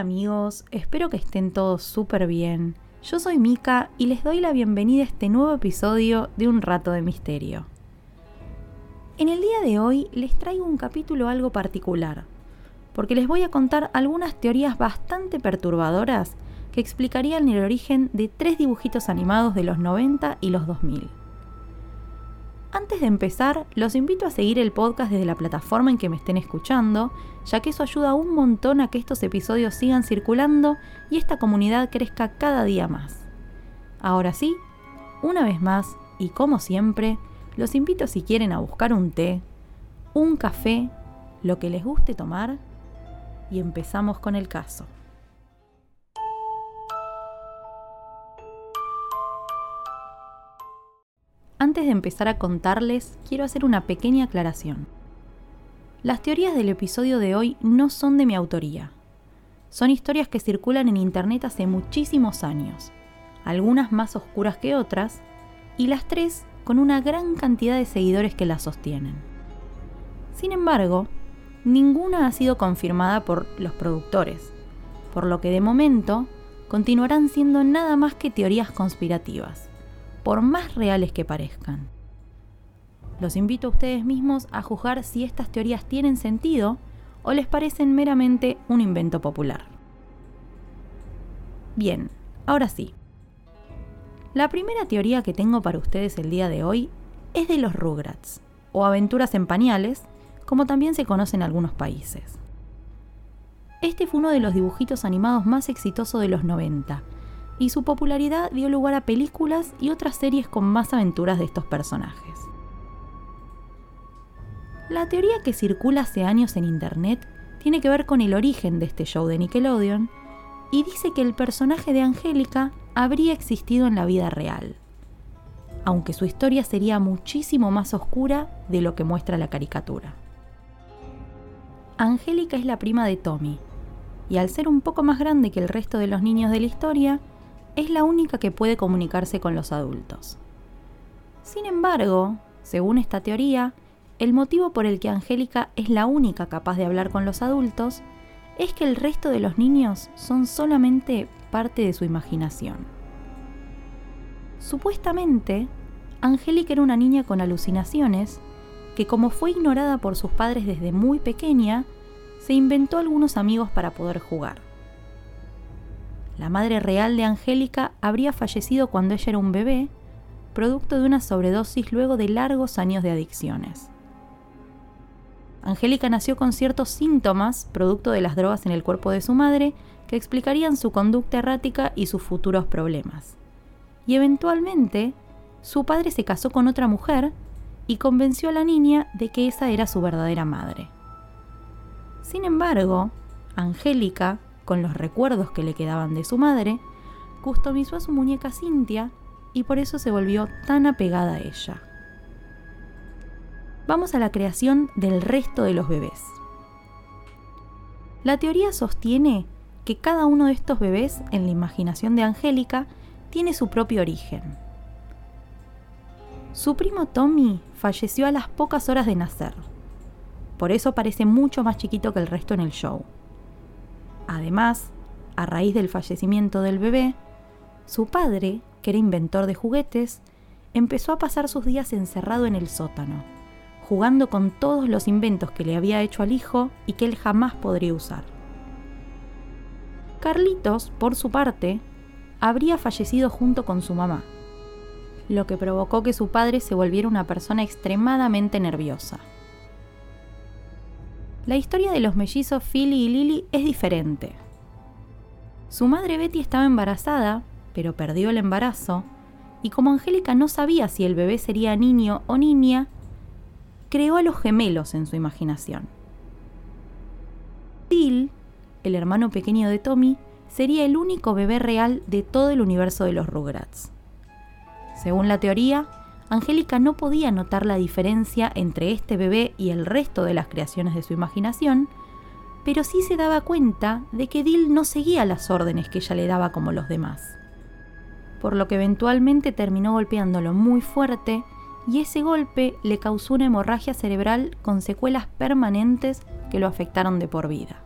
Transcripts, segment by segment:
Amigos, espero que estén todos súper bien. Yo soy Mika y les doy la bienvenida a este nuevo episodio de Un Rato de Misterio. En el día de hoy les traigo un capítulo algo particular, porque les voy a contar algunas teorías bastante perturbadoras que explicarían el origen de tres dibujitos animados de los 90 y los 2000. Antes de empezar, los invito a seguir el podcast desde la plataforma en que me estén escuchando, ya que eso ayuda un montón a que estos episodios sigan circulando y esta comunidad crezca cada día más. Ahora sí, una vez más, y como siempre, los invito si quieren a buscar un té, un café, lo que les guste tomar, y empezamos con el caso. Antes de empezar a contarles, quiero hacer una pequeña aclaración. Las teorías del episodio de hoy no son de mi autoría. Son historias que circulan en Internet hace muchísimos años, algunas más oscuras que otras, y las tres con una gran cantidad de seguidores que las sostienen. Sin embargo, ninguna ha sido confirmada por los productores, por lo que de momento continuarán siendo nada más que teorías conspirativas por más reales que parezcan. Los invito a ustedes mismos a juzgar si estas teorías tienen sentido o les parecen meramente un invento popular. Bien, ahora sí. La primera teoría que tengo para ustedes el día de hoy es de los Rugrats, o aventuras en pañales, como también se conoce en algunos países. Este fue uno de los dibujitos animados más exitosos de los 90 y su popularidad dio lugar a películas y otras series con más aventuras de estos personajes. La teoría que circula hace años en Internet tiene que ver con el origen de este show de Nickelodeon y dice que el personaje de Angélica habría existido en la vida real, aunque su historia sería muchísimo más oscura de lo que muestra la caricatura. Angélica es la prima de Tommy, y al ser un poco más grande que el resto de los niños de la historia, es la única que puede comunicarse con los adultos. Sin embargo, según esta teoría, el motivo por el que Angélica es la única capaz de hablar con los adultos es que el resto de los niños son solamente parte de su imaginación. Supuestamente, Angélica era una niña con alucinaciones que como fue ignorada por sus padres desde muy pequeña, se inventó algunos amigos para poder jugar. La madre real de Angélica habría fallecido cuando ella era un bebé, producto de una sobredosis luego de largos años de adicciones. Angélica nació con ciertos síntomas, producto de las drogas en el cuerpo de su madre, que explicarían su conducta errática y sus futuros problemas. Y eventualmente, su padre se casó con otra mujer y convenció a la niña de que esa era su verdadera madre. Sin embargo, Angélica, con los recuerdos que le quedaban de su madre, customizó a su muñeca Cintia y por eso se volvió tan apegada a ella. Vamos a la creación del resto de los bebés. La teoría sostiene que cada uno de estos bebés en la imaginación de Angélica tiene su propio origen. Su primo Tommy falleció a las pocas horas de nacer. Por eso parece mucho más chiquito que el resto en el show. Además, a raíz del fallecimiento del bebé, su padre, que era inventor de juguetes, empezó a pasar sus días encerrado en el sótano, jugando con todos los inventos que le había hecho al hijo y que él jamás podría usar. Carlitos, por su parte, habría fallecido junto con su mamá, lo que provocó que su padre se volviera una persona extremadamente nerviosa. La historia de los mellizos Philly y Lily es diferente. Su madre Betty estaba embarazada, pero perdió el embarazo, y como Angélica no sabía si el bebé sería niño o niña, creó a los gemelos en su imaginación. Phil, el hermano pequeño de Tommy, sería el único bebé real de todo el universo de los Rugrats. Según la teoría, Angélica no podía notar la diferencia entre este bebé y el resto de las creaciones de su imaginación, pero sí se daba cuenta de que Dill no seguía las órdenes que ella le daba como los demás. Por lo que eventualmente terminó golpeándolo muy fuerte y ese golpe le causó una hemorragia cerebral con secuelas permanentes que lo afectaron de por vida.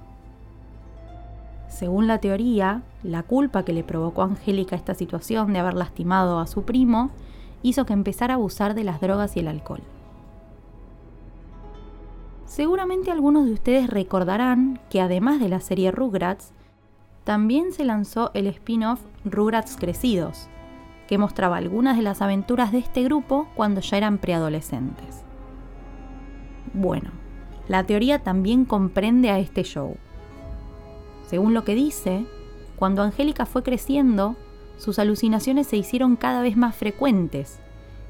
Según la teoría, la culpa que le provocó a Angélica esta situación de haber lastimado a su primo hizo que empezara a abusar de las drogas y el alcohol. Seguramente algunos de ustedes recordarán que además de la serie Rugrats, también se lanzó el spin-off Rugrats Crecidos, que mostraba algunas de las aventuras de este grupo cuando ya eran preadolescentes. Bueno, la teoría también comprende a este show. Según lo que dice, cuando Angélica fue creciendo, sus alucinaciones se hicieron cada vez más frecuentes,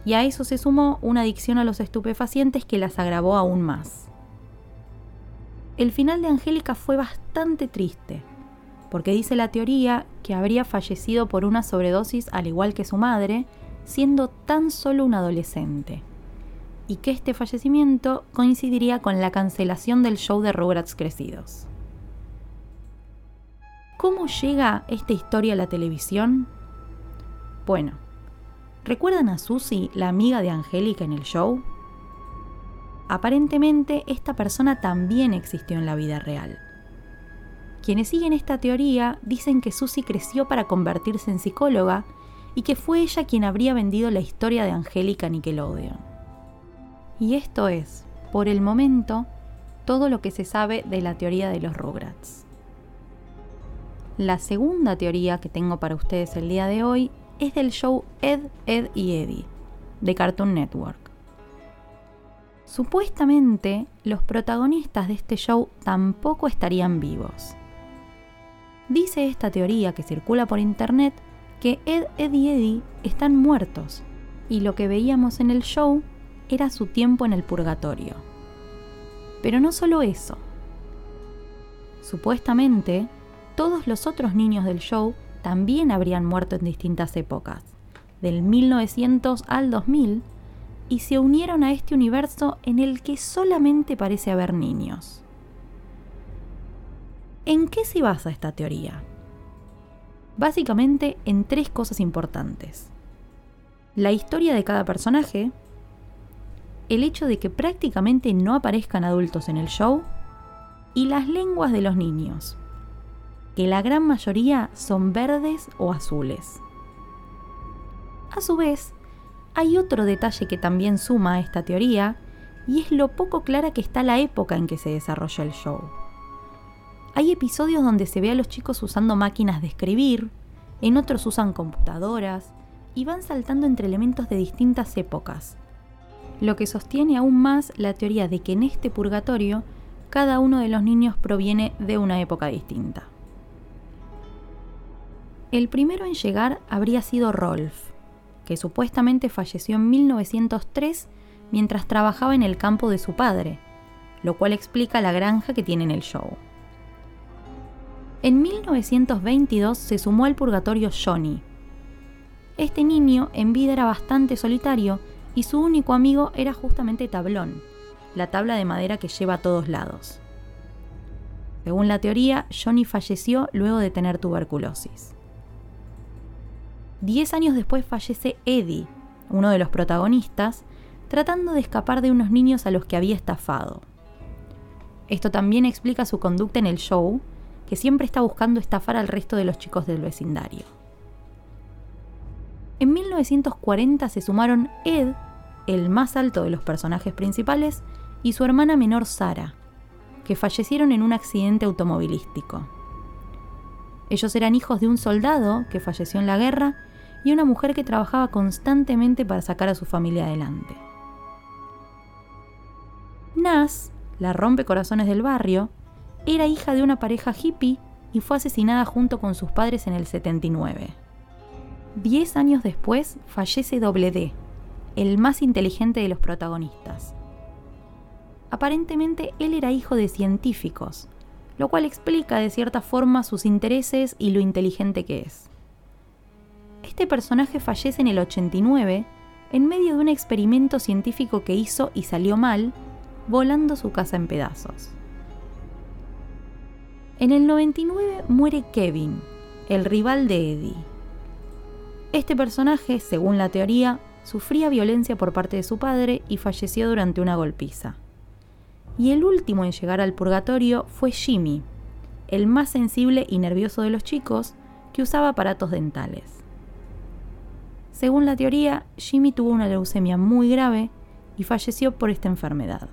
y a eso se sumó una adicción a los estupefacientes que las agravó aún más. El final de Angélica fue bastante triste, porque dice la teoría que habría fallecido por una sobredosis al igual que su madre, siendo tan solo un adolescente, y que este fallecimiento coincidiría con la cancelación del show de Rugrats Crecidos. ¿Cómo llega esta historia a la televisión? Bueno, ¿recuerdan a Susie, la amiga de Angélica en el show? Aparentemente esta persona también existió en la vida real. Quienes siguen esta teoría dicen que Susie creció para convertirse en psicóloga y que fue ella quien habría vendido la historia de Angélica Nickelodeon. Y esto es, por el momento, todo lo que se sabe de la teoría de los Rugrats. La segunda teoría que tengo para ustedes el día de hoy es del show Ed, Ed y Eddie, de Cartoon Network. Supuestamente, los protagonistas de este show tampoco estarían vivos. Dice esta teoría que circula por internet que Ed, Ed y Eddie están muertos y lo que veíamos en el show era su tiempo en el purgatorio. Pero no solo eso. Supuestamente, todos los otros niños del show también habrían muerto en distintas épocas, del 1900 al 2000, y se unieron a este universo en el que solamente parece haber niños. ¿En qué se basa esta teoría? Básicamente en tres cosas importantes. La historia de cada personaje, el hecho de que prácticamente no aparezcan adultos en el show y las lenguas de los niños, que la gran mayoría son verdes o azules. A su vez, hay otro detalle que también suma a esta teoría, y es lo poco clara que está la época en que se desarrolla el show. Hay episodios donde se ve a los chicos usando máquinas de escribir, en otros usan computadoras, y van saltando entre elementos de distintas épocas, lo que sostiene aún más la teoría de que en este purgatorio cada uno de los niños proviene de una época distinta. El primero en llegar habría sido Rolf, que supuestamente falleció en 1903 mientras trabajaba en el campo de su padre, lo cual explica la granja que tiene en el show. En 1922 se sumó al purgatorio Johnny. Este niño en vida era bastante solitario y su único amigo era justamente Tablón, la tabla de madera que lleva a todos lados. Según la teoría, Johnny falleció luego de tener tuberculosis. Diez años después fallece Eddie, uno de los protagonistas, tratando de escapar de unos niños a los que había estafado. Esto también explica su conducta en el show, que siempre está buscando estafar al resto de los chicos del vecindario. En 1940 se sumaron Ed, el más alto de los personajes principales, y su hermana menor Sara, que fallecieron en un accidente automovilístico. Ellos eran hijos de un soldado que falleció en la guerra y una mujer que trabajaba constantemente para sacar a su familia adelante. Nas, la rompecorazones del barrio, era hija de una pareja hippie y fue asesinada junto con sus padres en el 79. Diez años después fallece Doble D, el más inteligente de los protagonistas. Aparentemente él era hijo de científicos, lo cual explica de cierta forma sus intereses y lo inteligente que es. Este personaje fallece en el 89 en medio de un experimento científico que hizo y salió mal, volando su casa en pedazos. En el 99 muere Kevin, el rival de Eddie. Este personaje, según la teoría, sufría violencia por parte de su padre y falleció durante una golpiza. Y el último en llegar al purgatorio fue Jimmy, el más sensible y nervioso de los chicos que usaba aparatos dentales. Según la teoría, Jimmy tuvo una leucemia muy grave y falleció por esta enfermedad.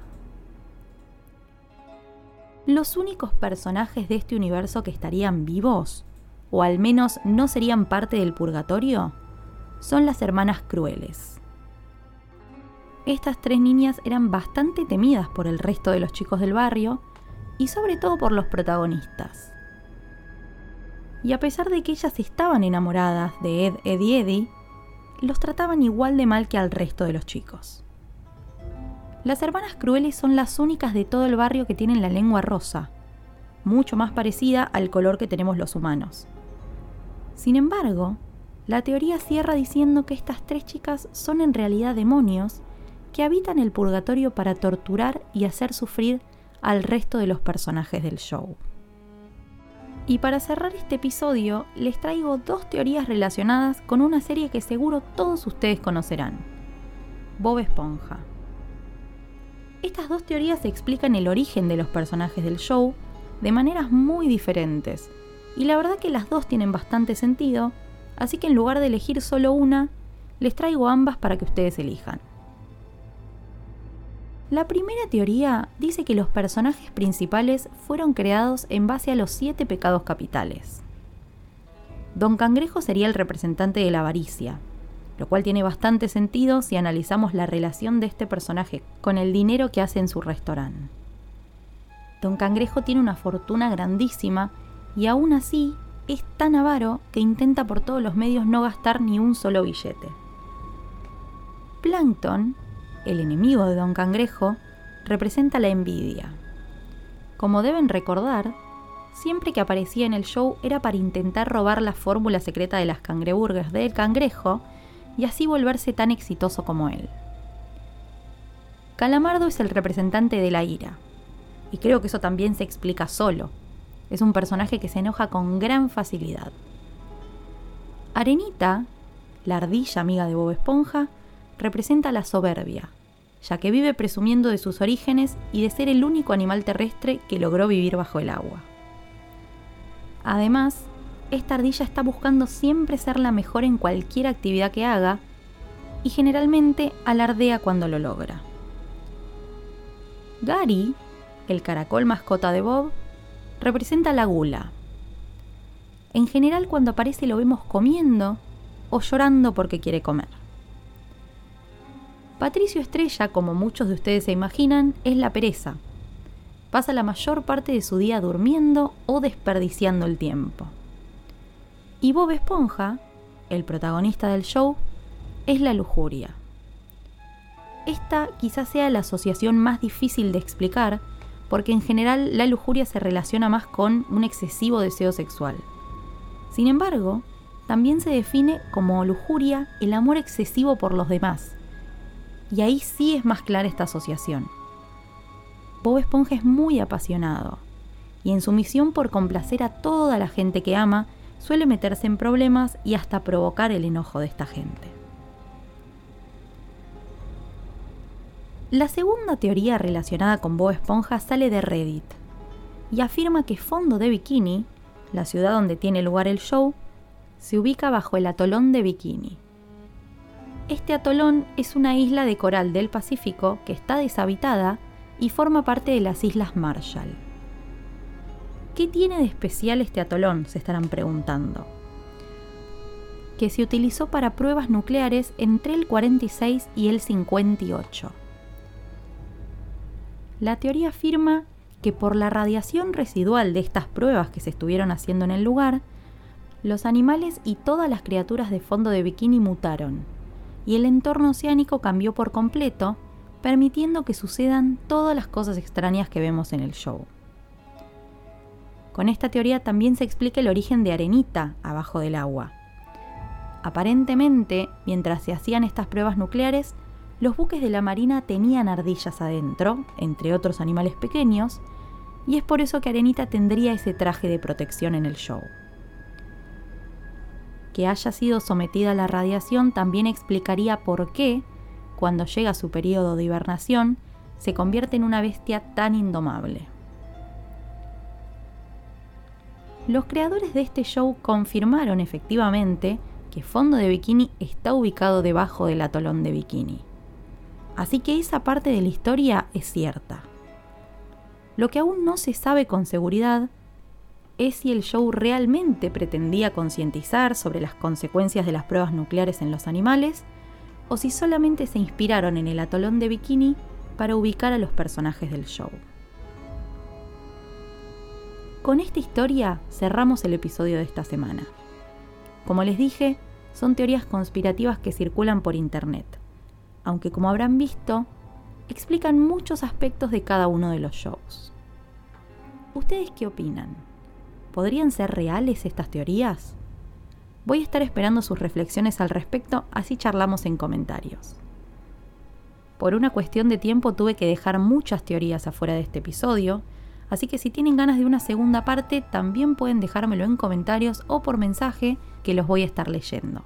Los únicos personajes de este universo que estarían vivos, o al menos no serían parte del purgatorio, son las hermanas crueles. Estas tres niñas eran bastante temidas por el resto de los chicos del barrio y sobre todo por los protagonistas. Y a pesar de que ellas estaban enamoradas de Ed, Ed y Eddie, los trataban igual de mal que al resto de los chicos. Las hermanas crueles son las únicas de todo el barrio que tienen la lengua rosa, mucho más parecida al color que tenemos los humanos. Sin embargo, la teoría cierra diciendo que estas tres chicas son en realidad demonios que habitan el purgatorio para torturar y hacer sufrir al resto de los personajes del show. Y para cerrar este episodio, les traigo dos teorías relacionadas con una serie que seguro todos ustedes conocerán, Bob Esponja. Estas dos teorías explican el origen de los personajes del show de maneras muy diferentes, y la verdad que las dos tienen bastante sentido, así que en lugar de elegir solo una, les traigo ambas para que ustedes elijan. La primera teoría dice que los personajes principales fueron creados en base a los siete pecados capitales. Don Cangrejo sería el representante de la avaricia, lo cual tiene bastante sentido si analizamos la relación de este personaje con el dinero que hace en su restaurante. Don Cangrejo tiene una fortuna grandísima y aún así es tan avaro que intenta por todos los medios no gastar ni un solo billete. Plankton el enemigo de Don Cangrejo, representa la envidia. Como deben recordar, siempre que aparecía en el show era para intentar robar la fórmula secreta de las cangreburgas del cangrejo y así volverse tan exitoso como él. Calamardo es el representante de la ira, y creo que eso también se explica solo. Es un personaje que se enoja con gran facilidad. Arenita, la ardilla amiga de Bob Esponja, representa la soberbia, ya que vive presumiendo de sus orígenes y de ser el único animal terrestre que logró vivir bajo el agua. Además, esta ardilla está buscando siempre ser la mejor en cualquier actividad que haga y generalmente alardea cuando lo logra. Gary, el caracol mascota de Bob, representa la gula. En general cuando aparece lo vemos comiendo o llorando porque quiere comer. Patricio Estrella, como muchos de ustedes se imaginan, es la pereza. Pasa la mayor parte de su día durmiendo o desperdiciando el tiempo. Y Bob Esponja, el protagonista del show, es la lujuria. Esta quizás sea la asociación más difícil de explicar, porque en general la lujuria se relaciona más con un excesivo deseo sexual. Sin embargo, también se define como lujuria el amor excesivo por los demás, y ahí sí es más clara esta asociación. Bob Esponja es muy apasionado y en su misión por complacer a toda la gente que ama suele meterse en problemas y hasta provocar el enojo de esta gente. La segunda teoría relacionada con Bob Esponja sale de Reddit y afirma que Fondo de Bikini, la ciudad donde tiene lugar el show, se ubica bajo el atolón de Bikini. Este atolón es una isla de coral del Pacífico que está deshabitada y forma parte de las Islas Marshall. ¿Qué tiene de especial este atolón? Se estarán preguntando. Que se utilizó para pruebas nucleares entre el 46 y el 58. La teoría afirma que por la radiación residual de estas pruebas que se estuvieron haciendo en el lugar, los animales y todas las criaturas de fondo de bikini mutaron y el entorno oceánico cambió por completo, permitiendo que sucedan todas las cosas extrañas que vemos en el show. Con esta teoría también se explica el origen de Arenita abajo del agua. Aparentemente, mientras se hacían estas pruebas nucleares, los buques de la Marina tenían ardillas adentro, entre otros animales pequeños, y es por eso que Arenita tendría ese traje de protección en el show. Que haya sido sometida a la radiación también explicaría por qué, cuando llega su periodo de hibernación, se convierte en una bestia tan indomable. Los creadores de este show confirmaron efectivamente que Fondo de Bikini está ubicado debajo del atolón de Bikini. Así que esa parte de la historia es cierta. Lo que aún no se sabe con seguridad es si el show realmente pretendía concientizar sobre las consecuencias de las pruebas nucleares en los animales o si solamente se inspiraron en el atolón de Bikini para ubicar a los personajes del show. Con esta historia cerramos el episodio de esta semana. Como les dije, son teorías conspirativas que circulan por Internet aunque como habrán visto, explican muchos aspectos de cada uno de los shows. ¿Ustedes qué opinan? ¿Podrían ser reales estas teorías? Voy a estar esperando sus reflexiones al respecto, así charlamos en comentarios. Por una cuestión de tiempo tuve que dejar muchas teorías afuera de este episodio, así que si tienen ganas de una segunda parte también pueden dejármelo en comentarios o por mensaje que los voy a estar leyendo.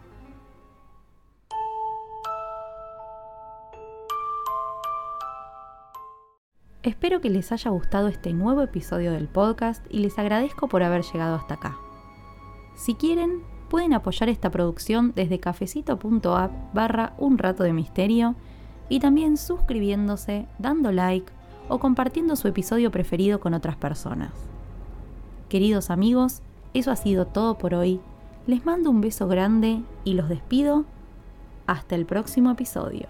Espero que les haya gustado este nuevo episodio del podcast y les agradezco por haber llegado hasta acá. Si quieren, pueden apoyar esta producción desde cafecito.app barra un rato de misterio y también suscribiéndose, dando like o compartiendo su episodio preferido con otras personas. Queridos amigos, eso ha sido todo por hoy. Les mando un beso grande y los despido. Hasta el próximo episodio.